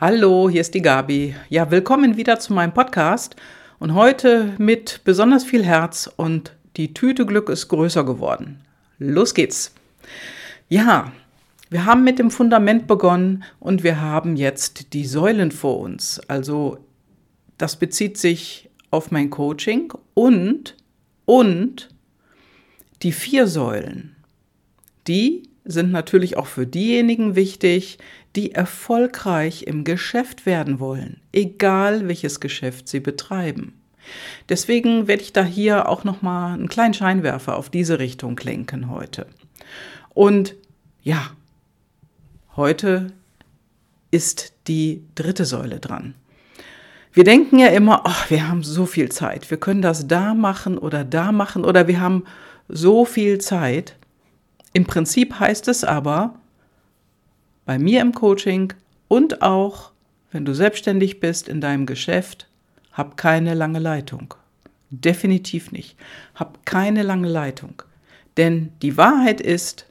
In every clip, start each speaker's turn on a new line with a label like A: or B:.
A: Hallo, hier ist die Gabi. Ja, willkommen wieder zu meinem Podcast und heute mit besonders viel Herz und die Tüte Glück ist größer geworden. Los geht's. Ja, wir haben mit dem Fundament begonnen und wir haben jetzt die Säulen vor uns. Also das bezieht sich auf mein Coaching und und die vier Säulen. Die sind natürlich auch für diejenigen wichtig, die erfolgreich im Geschäft werden wollen, egal welches Geschäft sie betreiben. Deswegen werde ich da hier auch noch mal einen kleinen Scheinwerfer auf diese Richtung lenken heute. Und ja, heute ist die dritte Säule dran. Wir denken ja immer, oh, wir haben so viel Zeit, wir können das da machen oder da machen oder wir haben so viel Zeit. Im Prinzip heißt es aber, bei mir im Coaching und auch, wenn du selbstständig bist in deinem Geschäft, hab keine lange Leitung. Definitiv nicht. Hab keine lange Leitung. Denn die Wahrheit ist,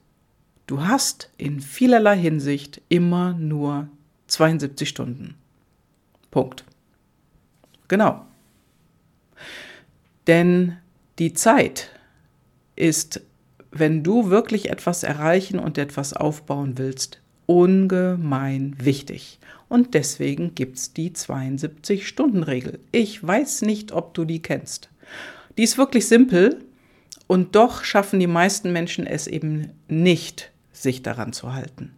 A: du hast in vielerlei Hinsicht immer nur 72 Stunden. Punkt. Genau. Denn die Zeit ist, wenn du wirklich etwas erreichen und etwas aufbauen willst, ungemein wichtig. Und deswegen gibt es die 72-Stunden-Regel. Ich weiß nicht, ob du die kennst. Die ist wirklich simpel und doch schaffen die meisten Menschen es eben nicht, sich daran zu halten.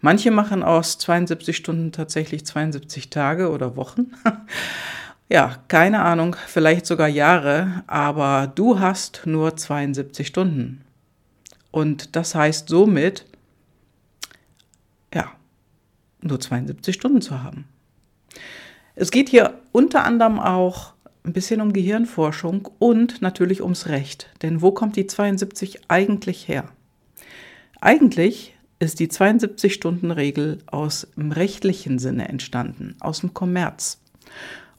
A: Manche machen aus 72 Stunden tatsächlich 72 Tage oder Wochen. ja, keine Ahnung, vielleicht sogar Jahre, aber du hast nur 72 Stunden. Und das heißt somit, nur 72 Stunden zu haben. Es geht hier unter anderem auch ein bisschen um Gehirnforschung und natürlich ums Recht. Denn wo kommt die 72 eigentlich her? Eigentlich ist die 72-Stunden-Regel aus dem rechtlichen Sinne entstanden, aus dem Kommerz.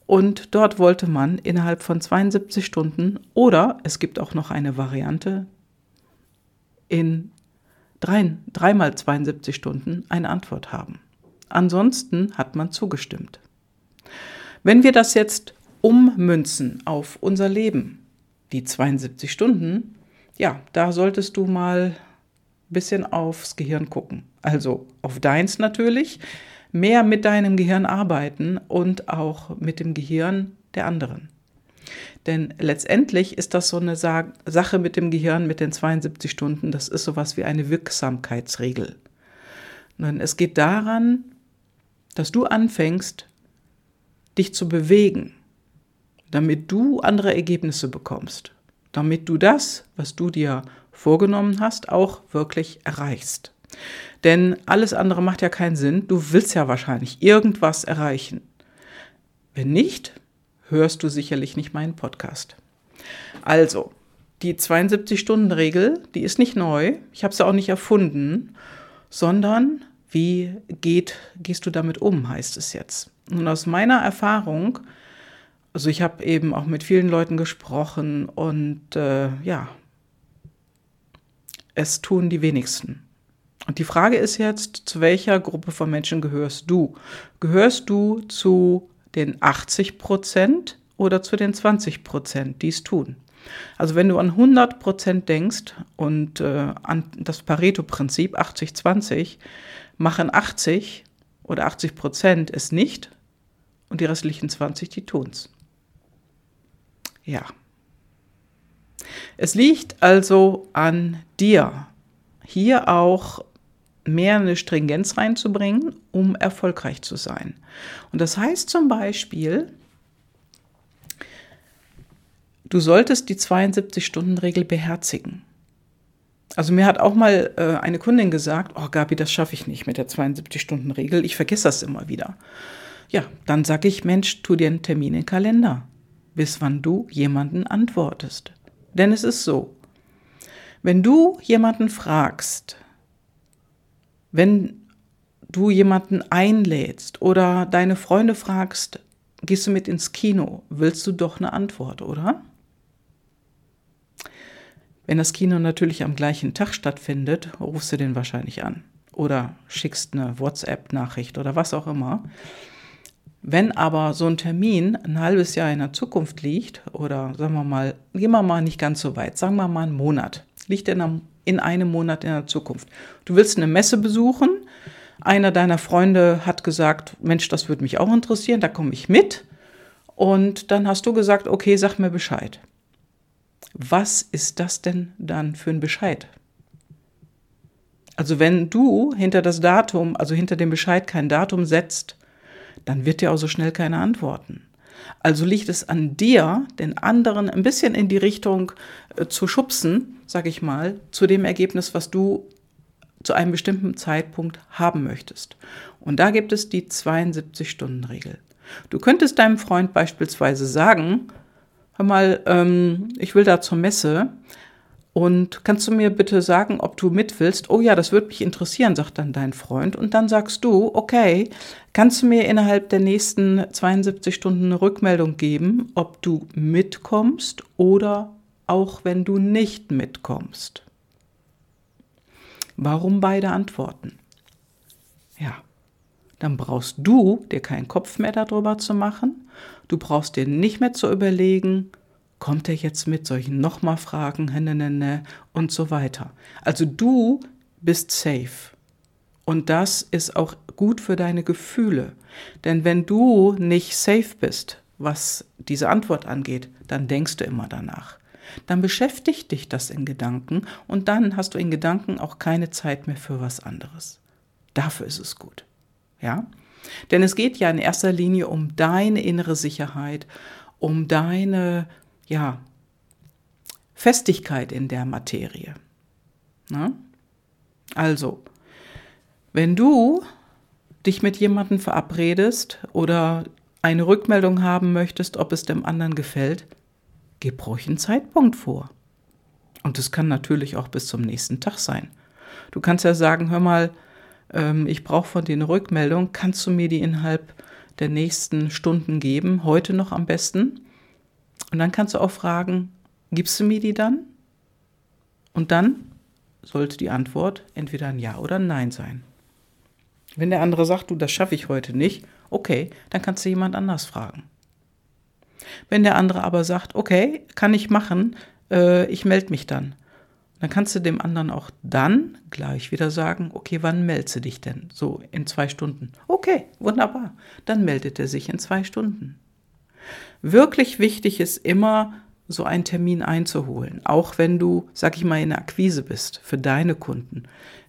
A: Und dort wollte man innerhalb von 72 Stunden oder es gibt auch noch eine Variante in drei, dreimal 72 Stunden eine Antwort haben. Ansonsten hat man zugestimmt. Wenn wir das jetzt ummünzen auf unser Leben, die 72 Stunden, ja, da solltest du mal ein bisschen aufs Gehirn gucken. Also auf deins natürlich, mehr mit deinem Gehirn arbeiten und auch mit dem Gehirn der anderen. Denn letztendlich ist das so eine Sache mit dem Gehirn mit den 72 Stunden, das ist sowas wie eine Wirksamkeitsregel. Und es geht daran, dass du anfängst, dich zu bewegen, damit du andere Ergebnisse bekommst, damit du das, was du dir vorgenommen hast, auch wirklich erreichst. Denn alles andere macht ja keinen Sinn. Du willst ja wahrscheinlich irgendwas erreichen. Wenn nicht, hörst du sicherlich nicht meinen Podcast. Also, die 72-Stunden-Regel, die ist nicht neu. Ich habe sie auch nicht erfunden, sondern wie geht, gehst du damit um, heißt es jetzt. Und aus meiner Erfahrung, also ich habe eben auch mit vielen Leuten gesprochen und äh, ja, es tun die wenigsten. Und die Frage ist jetzt, zu welcher Gruppe von Menschen gehörst du? Gehörst du zu den 80 Prozent oder zu den 20 Prozent, die es tun. Also wenn du an 100 Prozent denkst und äh, an das Pareto-Prinzip 80-20, machen 80 oder 80 Prozent es nicht und die restlichen 20, die tun's. Ja. Es liegt also an dir, hier auch mehr eine Stringenz reinzubringen, um erfolgreich zu sein. Und das heißt zum Beispiel, du solltest die 72-Stunden-Regel beherzigen. Also mir hat auch mal äh, eine Kundin gesagt, oh Gabi, das schaffe ich nicht mit der 72-Stunden-Regel, ich vergesse das immer wieder. Ja, dann sage ich, Mensch, tu dir einen Termin in den Kalender, bis wann du jemanden antwortest. Denn es ist so, wenn du jemanden fragst, wenn du jemanden einlädst oder deine Freunde fragst, gehst du mit ins Kino, willst du doch eine Antwort, oder? Wenn das Kino natürlich am gleichen Tag stattfindet, rufst du den wahrscheinlich an. oder schickst eine WhatsApp-Nachricht oder was auch immer. Wenn aber so ein Termin ein halbes Jahr in der Zukunft liegt, oder sagen wir mal, gehen wir mal nicht ganz so weit, sagen wir mal einen Monat, liegt in einem, in einem Monat in der Zukunft. Du willst eine Messe besuchen, einer deiner Freunde hat gesagt, Mensch, das würde mich auch interessieren, da komme ich mit. Und dann hast du gesagt, okay, sag mir Bescheid. Was ist das denn dann für ein Bescheid? Also wenn du hinter das Datum, also hinter dem Bescheid kein Datum setzt, dann wird dir auch so schnell keine antworten. Also liegt es an dir, den anderen ein bisschen in die Richtung äh, zu schubsen, sag ich mal, zu dem Ergebnis, was du zu einem bestimmten Zeitpunkt haben möchtest. Und da gibt es die 72-Stunden-Regel. Du könntest deinem Freund beispielsweise sagen, hör mal, ähm, ich will da zur Messe, und kannst du mir bitte sagen, ob du mit willst? Oh ja, das würde mich interessieren, sagt dann dein Freund. Und dann sagst du, okay, kannst du mir innerhalb der nächsten 72 Stunden eine Rückmeldung geben, ob du mitkommst oder auch wenn du nicht mitkommst? Warum beide Antworten? Ja, dann brauchst du dir keinen Kopf mehr darüber zu machen. Du brauchst dir nicht mehr zu überlegen, kommt er jetzt mit solchen nochmal Fragen und so weiter. Also du bist safe. Und das ist auch gut für deine Gefühle. Denn wenn du nicht safe bist, was diese Antwort angeht, dann denkst du immer danach. Dann beschäftigt dich das in Gedanken und dann hast du in Gedanken auch keine Zeit mehr für was anderes. Dafür ist es gut. Ja? Denn es geht ja in erster Linie um deine innere Sicherheit, um deine ja, Festigkeit in der Materie. Na? Also, wenn du dich mit jemandem verabredest oder eine Rückmeldung haben möchtest, ob es dem anderen gefällt, gib ruhig einen Zeitpunkt vor. Und es kann natürlich auch bis zum nächsten Tag sein. Du kannst ja sagen, hör mal, ähm, ich brauche von dir eine Rückmeldung, kannst du mir die innerhalb der nächsten Stunden geben, heute noch am besten? Und dann kannst du auch fragen, gibst du mir die dann? Und dann sollte die Antwort entweder ein Ja oder ein Nein sein. Wenn der andere sagt, du, das schaffe ich heute nicht, okay, dann kannst du jemand anders fragen. Wenn der andere aber sagt, okay, kann ich machen, äh, ich melde mich dann, dann kannst du dem anderen auch dann gleich wieder sagen, okay, wann meldest du dich denn? So in zwei Stunden. Okay, wunderbar. Dann meldet er sich in zwei Stunden. Wirklich wichtig ist immer, so einen Termin einzuholen, auch wenn du, sag ich mal, in der Akquise bist für deine Kunden,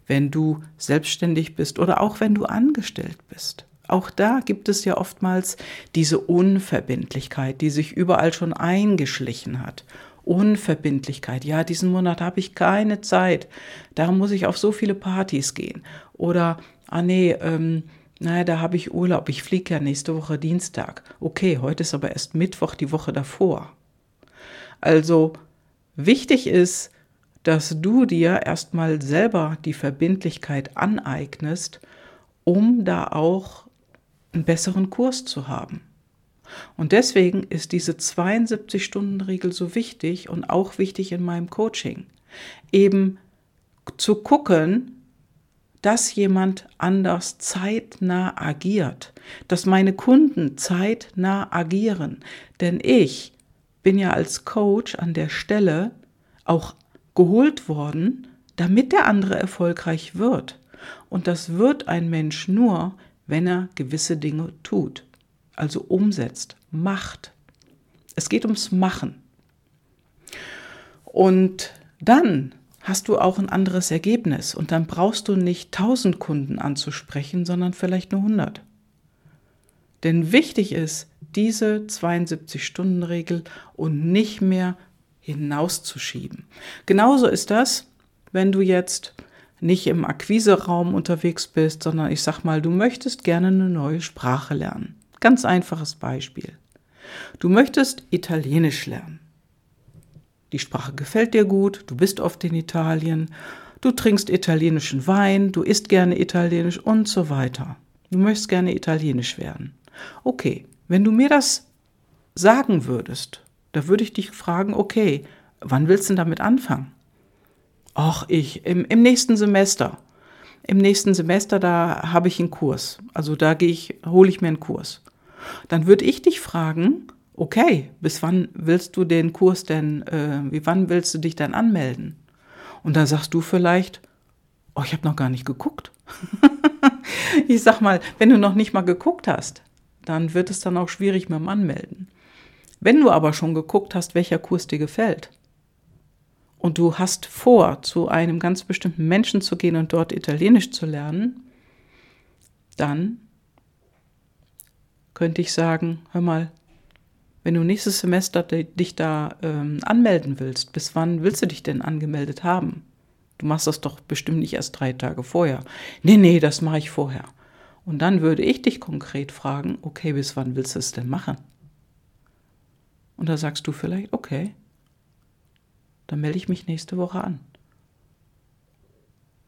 A: wenn du selbstständig bist oder auch wenn du angestellt bist. Auch da gibt es ja oftmals diese Unverbindlichkeit, die sich überall schon eingeschlichen hat. Unverbindlichkeit. Ja, diesen Monat habe ich keine Zeit. Da muss ich auf so viele Partys gehen. Oder, ah nee, ähm, naja, da habe ich Urlaub, ich fliege ja nächste Woche Dienstag. Okay, heute ist aber erst Mittwoch die Woche davor. Also wichtig ist, dass du dir erstmal selber die Verbindlichkeit aneignest, um da auch einen besseren Kurs zu haben. Und deswegen ist diese 72-Stunden-Regel so wichtig und auch wichtig in meinem Coaching. Eben zu gucken, dass jemand anders zeitnah agiert, dass meine Kunden zeitnah agieren. Denn ich bin ja als Coach an der Stelle auch geholt worden, damit der andere erfolgreich wird. Und das wird ein Mensch nur, wenn er gewisse Dinge tut, also umsetzt, macht. Es geht ums Machen. Und dann hast du auch ein anderes Ergebnis und dann brauchst du nicht 1000 Kunden anzusprechen, sondern vielleicht nur 100. Denn wichtig ist diese 72-Stunden-Regel und nicht mehr hinauszuschieben. Genauso ist das, wenn du jetzt nicht im Akquiseraum unterwegs bist, sondern ich sag mal, du möchtest gerne eine neue Sprache lernen. Ganz einfaches Beispiel. Du möchtest Italienisch lernen. Die Sprache gefällt dir gut, du bist oft in Italien, du trinkst italienischen Wein, du isst gerne italienisch und so weiter. Du möchtest gerne italienisch werden. Okay, wenn du mir das sagen würdest, da würde ich dich fragen, okay, wann willst du denn damit anfangen? Ach, ich, im, im nächsten Semester. im nächsten Semester, da habe ich einen Kurs. Also da gehe ich, hole ich mir einen Kurs. Dann würde ich dich fragen, okay, bis wann willst du den Kurs denn, äh, wie wann willst du dich dann anmelden? Und da sagst du vielleicht, oh, ich habe noch gar nicht geguckt. ich sag mal, wenn du noch nicht mal geguckt hast, dann wird es dann auch schwierig mit dem Anmelden. Wenn du aber schon geguckt hast, welcher Kurs dir gefällt, und du hast vor, zu einem ganz bestimmten Menschen zu gehen und dort Italienisch zu lernen, dann könnte ich sagen, hör mal, wenn du nächstes Semester dich da ähm, anmelden willst, bis wann willst du dich denn angemeldet haben? Du machst das doch bestimmt nicht erst drei Tage vorher. Nee, nee, das mache ich vorher. Und dann würde ich dich konkret fragen, okay, bis wann willst du es denn machen? Und da sagst du vielleicht, okay, dann melde ich mich nächste Woche an.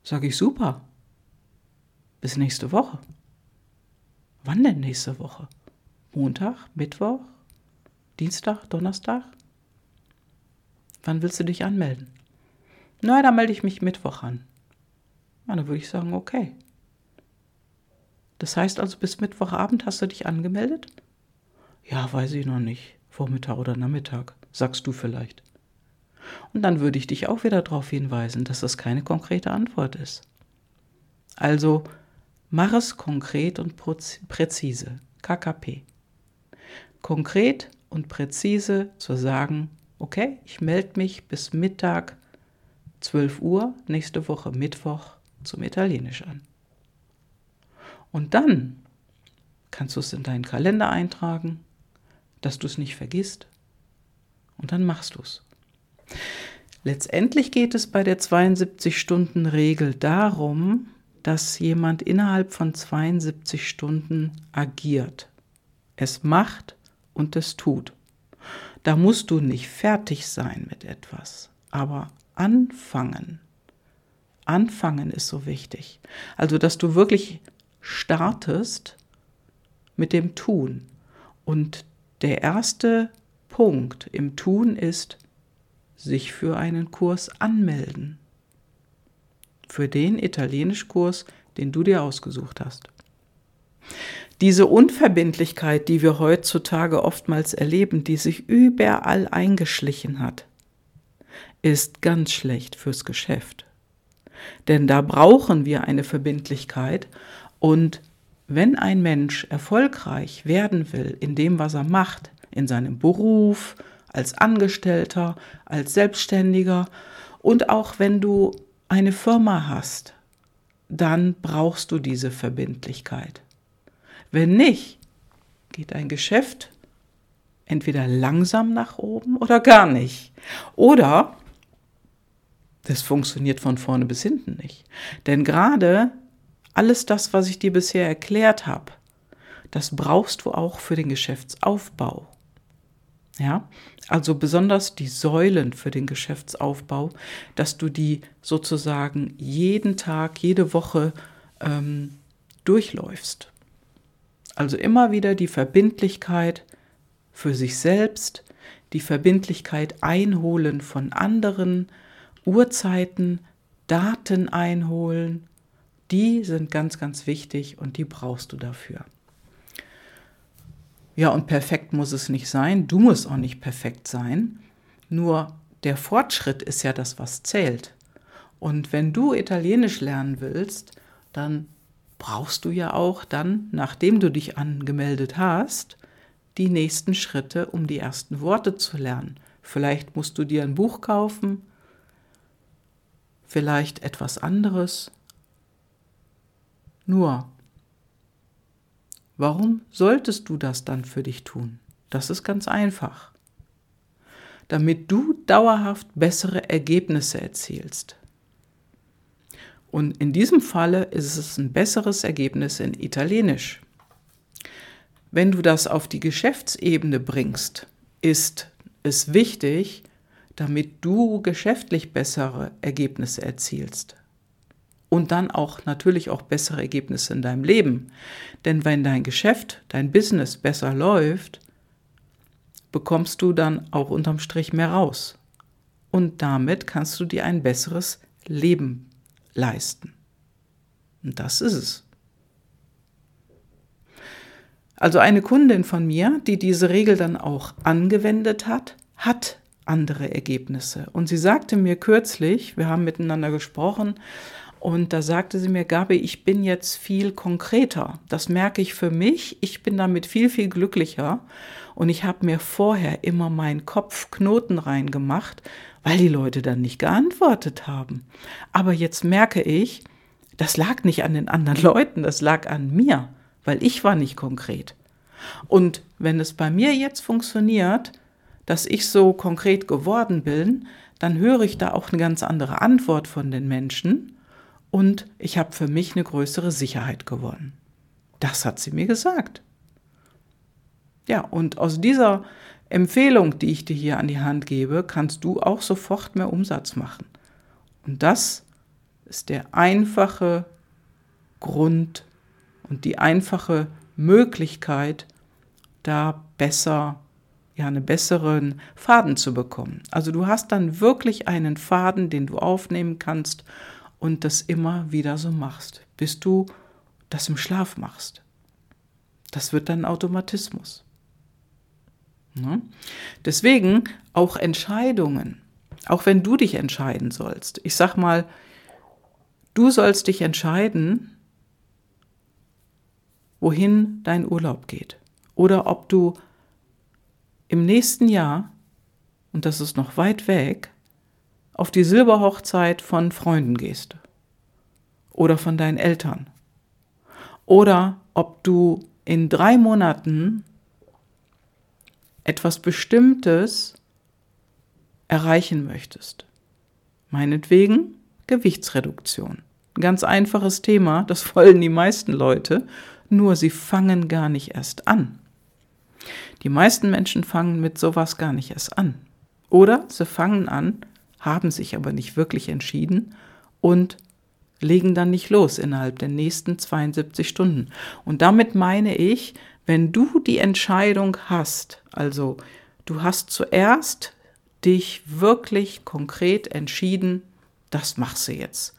A: Sag ich super. Bis nächste Woche. Wann denn nächste Woche? Montag, Mittwoch, Dienstag, Donnerstag? Wann willst du dich anmelden? Na, dann melde ich mich Mittwoch an. Ja, dann würde ich sagen, okay. Das heißt also, bis Mittwochabend hast du dich angemeldet? Ja, weiß ich noch nicht. Vormittag oder Nachmittag, sagst du vielleicht. Und dann würde ich dich auch wieder darauf hinweisen, dass das keine konkrete Antwort ist. Also mach es konkret und präzise. KKP. Konkret und präzise zu sagen, okay, ich melde mich bis Mittag 12 Uhr nächste Woche Mittwoch zum Italienisch an. Und dann kannst du es in deinen Kalender eintragen, dass du es nicht vergisst. Und dann machst du es. Letztendlich geht es bei der 72-Stunden-Regel darum, dass jemand innerhalb von 72 Stunden agiert. Es macht und es tut. Da musst du nicht fertig sein mit etwas, aber anfangen. Anfangen ist so wichtig. Also, dass du wirklich startest mit dem Tun. Und der erste Punkt im Tun ist, sich für einen Kurs anmelden. Für den Italienischkurs, den du dir ausgesucht hast. Diese Unverbindlichkeit, die wir heutzutage oftmals erleben, die sich überall eingeschlichen hat, ist ganz schlecht fürs Geschäft. Denn da brauchen wir eine Verbindlichkeit und wenn ein Mensch erfolgreich werden will in dem, was er macht, in seinem Beruf, als Angestellter, als Selbstständiger und auch wenn du eine Firma hast, dann brauchst du diese Verbindlichkeit. Wenn nicht, geht ein Geschäft entweder langsam nach oben oder gar nicht. Oder das funktioniert von vorne bis hinten nicht. Denn gerade alles das, was ich dir bisher erklärt habe, das brauchst du auch für den Geschäftsaufbau. Ja, also besonders die Säulen für den Geschäftsaufbau, dass du die sozusagen jeden Tag, jede Woche ähm, durchläufst. Also immer wieder die Verbindlichkeit für sich selbst, die Verbindlichkeit einholen von anderen, Uhrzeiten, Daten einholen, die sind ganz, ganz wichtig und die brauchst du dafür. Ja, und perfekt muss es nicht sein. Du musst auch nicht perfekt sein. Nur der Fortschritt ist ja das, was zählt. Und wenn du Italienisch lernen willst, dann brauchst du ja auch dann, nachdem du dich angemeldet hast, die nächsten Schritte, um die ersten Worte zu lernen. Vielleicht musst du dir ein Buch kaufen, vielleicht etwas anderes. Nur, Warum solltest du das dann für dich tun? Das ist ganz einfach. Damit du dauerhaft bessere Ergebnisse erzielst. Und in diesem Falle ist es ein besseres Ergebnis in Italienisch. Wenn du das auf die Geschäftsebene bringst, ist es wichtig, damit du geschäftlich bessere Ergebnisse erzielst und dann auch natürlich auch bessere Ergebnisse in deinem Leben. Denn wenn dein Geschäft, dein Business besser läuft, bekommst du dann auch unterm Strich mehr raus. Und damit kannst du dir ein besseres Leben leisten. Und das ist es. Also eine Kundin von mir, die diese Regel dann auch angewendet hat, hat andere Ergebnisse. Und sie sagte mir kürzlich, wir haben miteinander gesprochen, und da sagte sie mir, Gabi, ich bin jetzt viel konkreter. Das merke ich für mich. Ich bin damit viel, viel glücklicher. Und ich habe mir vorher immer meinen Kopf Knoten reingemacht, weil die Leute dann nicht geantwortet haben. Aber jetzt merke ich, das lag nicht an den anderen Leuten, das lag an mir, weil ich war nicht konkret. Und wenn es bei mir jetzt funktioniert, dass ich so konkret geworden bin, dann höre ich da auch eine ganz andere Antwort von den Menschen und ich habe für mich eine größere Sicherheit gewonnen. Das hat sie mir gesagt. Ja, und aus dieser Empfehlung, die ich dir hier an die Hand gebe, kannst du auch sofort mehr Umsatz machen. Und das ist der einfache Grund und die einfache Möglichkeit, da besser, ja, einen besseren Faden zu bekommen. Also du hast dann wirklich einen Faden, den du aufnehmen kannst und das immer wieder so machst, bis du das im Schlaf machst. Das wird dann Automatismus. Ne? Deswegen auch Entscheidungen, auch wenn du dich entscheiden sollst. Ich sag mal, du sollst dich entscheiden, wohin dein Urlaub geht oder ob du im nächsten Jahr, und das ist noch weit weg, auf die Silberhochzeit von Freunden gehst oder von deinen Eltern oder ob du in drei Monaten etwas Bestimmtes erreichen möchtest. Meinetwegen Gewichtsreduktion. Ganz einfaches Thema, das wollen die meisten Leute, nur sie fangen gar nicht erst an. Die meisten Menschen fangen mit sowas gar nicht erst an. Oder sie fangen an, haben sich aber nicht wirklich entschieden und legen dann nicht los innerhalb der nächsten 72 Stunden. Und damit meine ich, wenn du die Entscheidung hast, also du hast zuerst dich wirklich konkret entschieden, das machst du jetzt.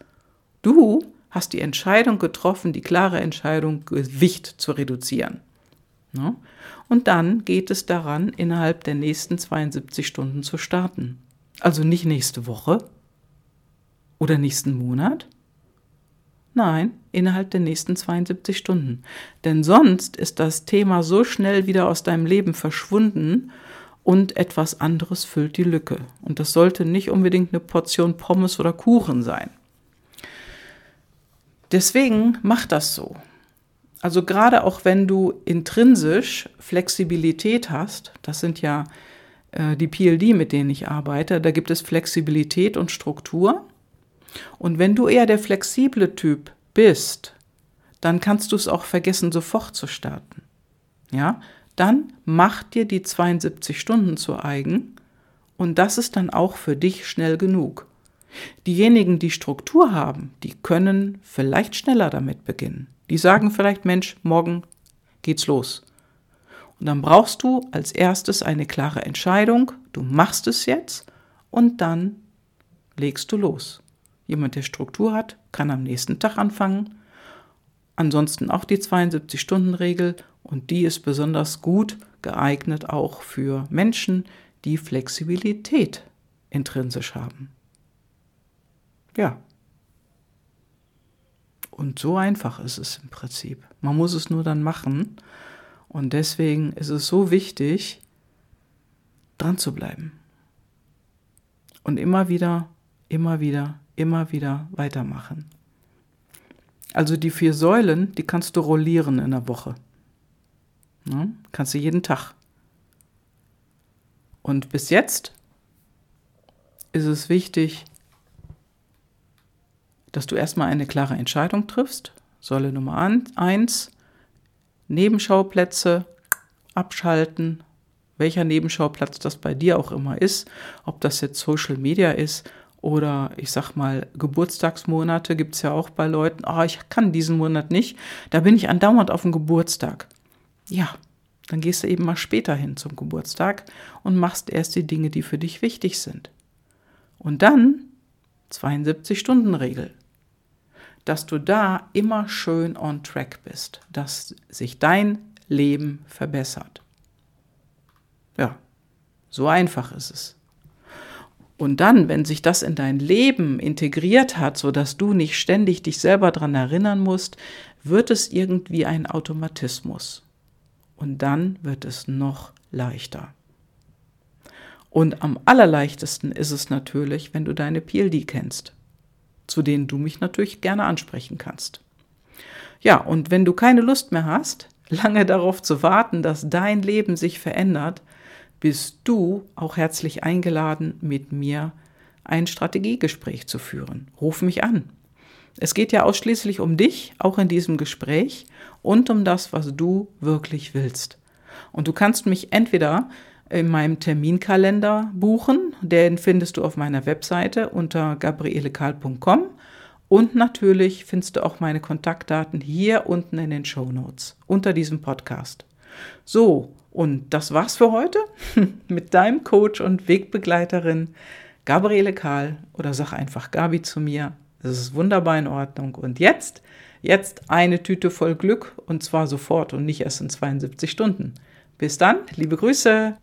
A: Du hast die Entscheidung getroffen, die klare Entscheidung, Gewicht zu reduzieren. Ne? Und dann geht es daran, innerhalb der nächsten 72 Stunden zu starten. Also nicht nächste Woche oder nächsten Monat. Nein, innerhalb der nächsten 72 Stunden. Denn sonst ist das Thema so schnell wieder aus deinem Leben verschwunden und etwas anderes füllt die Lücke. Und das sollte nicht unbedingt eine Portion Pommes oder Kuchen sein. Deswegen mach das so. Also gerade auch wenn du intrinsisch Flexibilität hast, das sind ja die PLD, mit denen ich arbeite, da gibt es Flexibilität und Struktur. Und wenn du eher der flexible Typ bist, dann kannst du es auch vergessen, sofort zu starten. Ja, dann mach dir die 72 Stunden zu eigen und das ist dann auch für dich schnell genug. Diejenigen, die Struktur haben, die können vielleicht schneller damit beginnen. Die sagen vielleicht, Mensch, morgen geht's los. Und dann brauchst du als erstes eine klare Entscheidung, du machst es jetzt und dann legst du los. Jemand, der Struktur hat, kann am nächsten Tag anfangen. Ansonsten auch die 72-Stunden-Regel und die ist besonders gut geeignet auch für Menschen, die Flexibilität intrinsisch haben. Ja. Und so einfach ist es im Prinzip. Man muss es nur dann machen und deswegen ist es so wichtig, dran zu bleiben. Und immer wieder, immer wieder, immer wieder weitermachen. Also die vier Säulen, die kannst du rollieren in der Woche. Ne? Kannst du jeden Tag. Und bis jetzt ist es wichtig, dass du erstmal eine klare Entscheidung triffst. Säule Nummer eins, Nebenschauplätze abschalten, welcher Nebenschauplatz das bei dir auch immer ist, ob das jetzt Social Media ist oder ich sag mal Geburtstagsmonate gibt es ja auch bei Leuten, oh, ich kann diesen Monat nicht, da bin ich andauernd auf dem Geburtstag. Ja, dann gehst du eben mal später hin zum Geburtstag und machst erst die Dinge, die für dich wichtig sind. Und dann 72-Stunden-Regel. Dass du da immer schön on track bist, dass sich dein Leben verbessert. Ja, so einfach ist es. Und dann, wenn sich das in dein Leben integriert hat, so dass du nicht ständig dich selber daran erinnern musst, wird es irgendwie ein Automatismus. Und dann wird es noch leichter. Und am allerleichtesten ist es natürlich, wenn du deine PLD kennst, zu denen du mich natürlich gerne ansprechen kannst. Ja, und wenn du keine Lust mehr hast, lange darauf zu warten, dass dein Leben sich verändert, bist du auch herzlich eingeladen, mit mir ein Strategiegespräch zu führen. Ruf mich an. Es geht ja ausschließlich um dich, auch in diesem Gespräch, und um das, was du wirklich willst. Und du kannst mich entweder in meinem Terminkalender buchen, den findest du auf meiner Webseite unter gabrielekal.com und natürlich findest du auch meine Kontaktdaten hier unten in den Show Notes unter diesem Podcast. So, und das war's für heute mit deinem Coach und Wegbegleiterin Gabriele Kahl oder sag einfach Gabi zu mir. Das ist wunderbar in Ordnung. Und jetzt, jetzt eine Tüte voll Glück und zwar sofort und nicht erst in 72 Stunden. Bis dann, liebe Grüße.